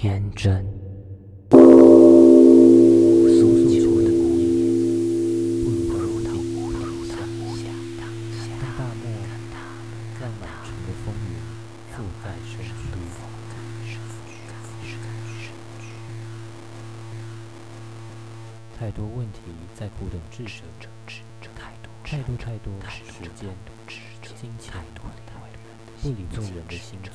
天真。诉求的无意，不如到无头上下，看大漠，让满城的风云覆盖身躯。太多问题在不等智者，太多太多太多时间、金钱、不理众人的星座，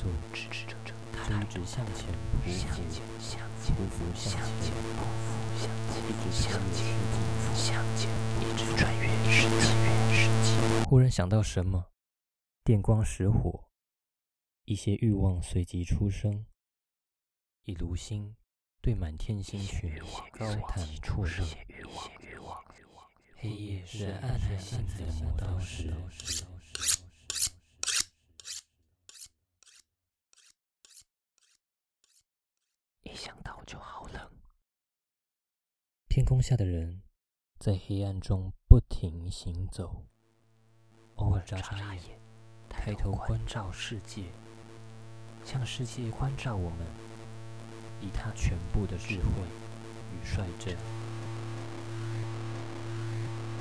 直向前匍匐，匍匐向前，一直向前，一直穿越世纪。忽然想到什么，电光石火，一些欲望随即出生，一炉心对满天星群高谈阔论。黑夜是暗害性的磨刀石。一想到就好冷。天空下的人在黑暗中不停行走，偶尔眨眨眼，抬头关照世界，向世界关照我们，以他全部的智慧与率真。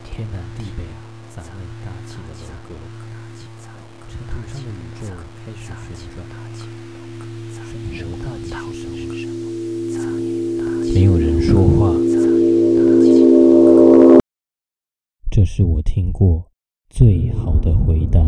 天南地北啊，杂念大气的楼阁，尘土上的宇宙开始旋转，生活到底是什么？没有人说话。这是我听过最好的回答。